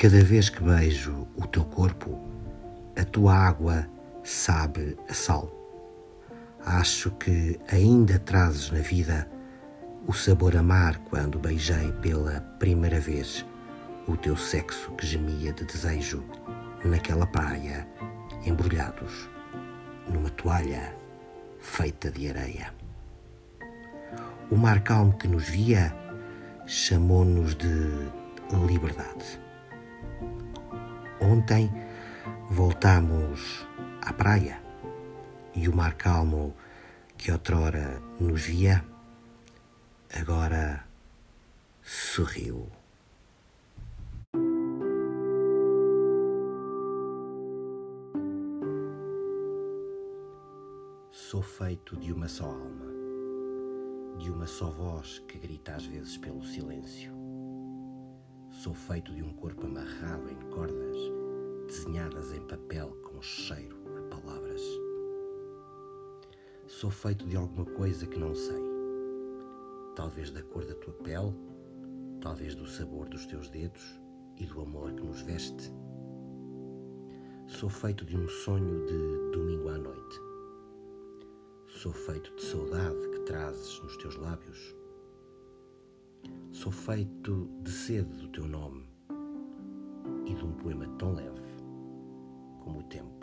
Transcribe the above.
Cada vez que beijo o teu corpo, a tua água sabe a sal. Acho que ainda trazes na vida o sabor amar quando beijei pela primeira vez o teu sexo que gemia de desejo naquela praia, embrulhados numa toalha feita de areia. O mar calmo que nos via chamou-nos de liberdade. Ontem voltamos à praia e o mar calmo que outrora nos via agora sorriu. Sou feito de uma só alma, de uma só voz que grita às vezes pelo silêncio. Sou feito de um corpo amarrado em cordas, desenhadas em papel com cheiro a palavras. Sou feito de alguma coisa que não sei. Talvez da cor da tua pele, talvez do sabor dos teus dedos e do amor que nos veste. Sou feito de um sonho de domingo à noite Sou feito de saudade que trazes nos teus lábios. Sou feito de sede do teu nome e de um poema tão leve como o tempo.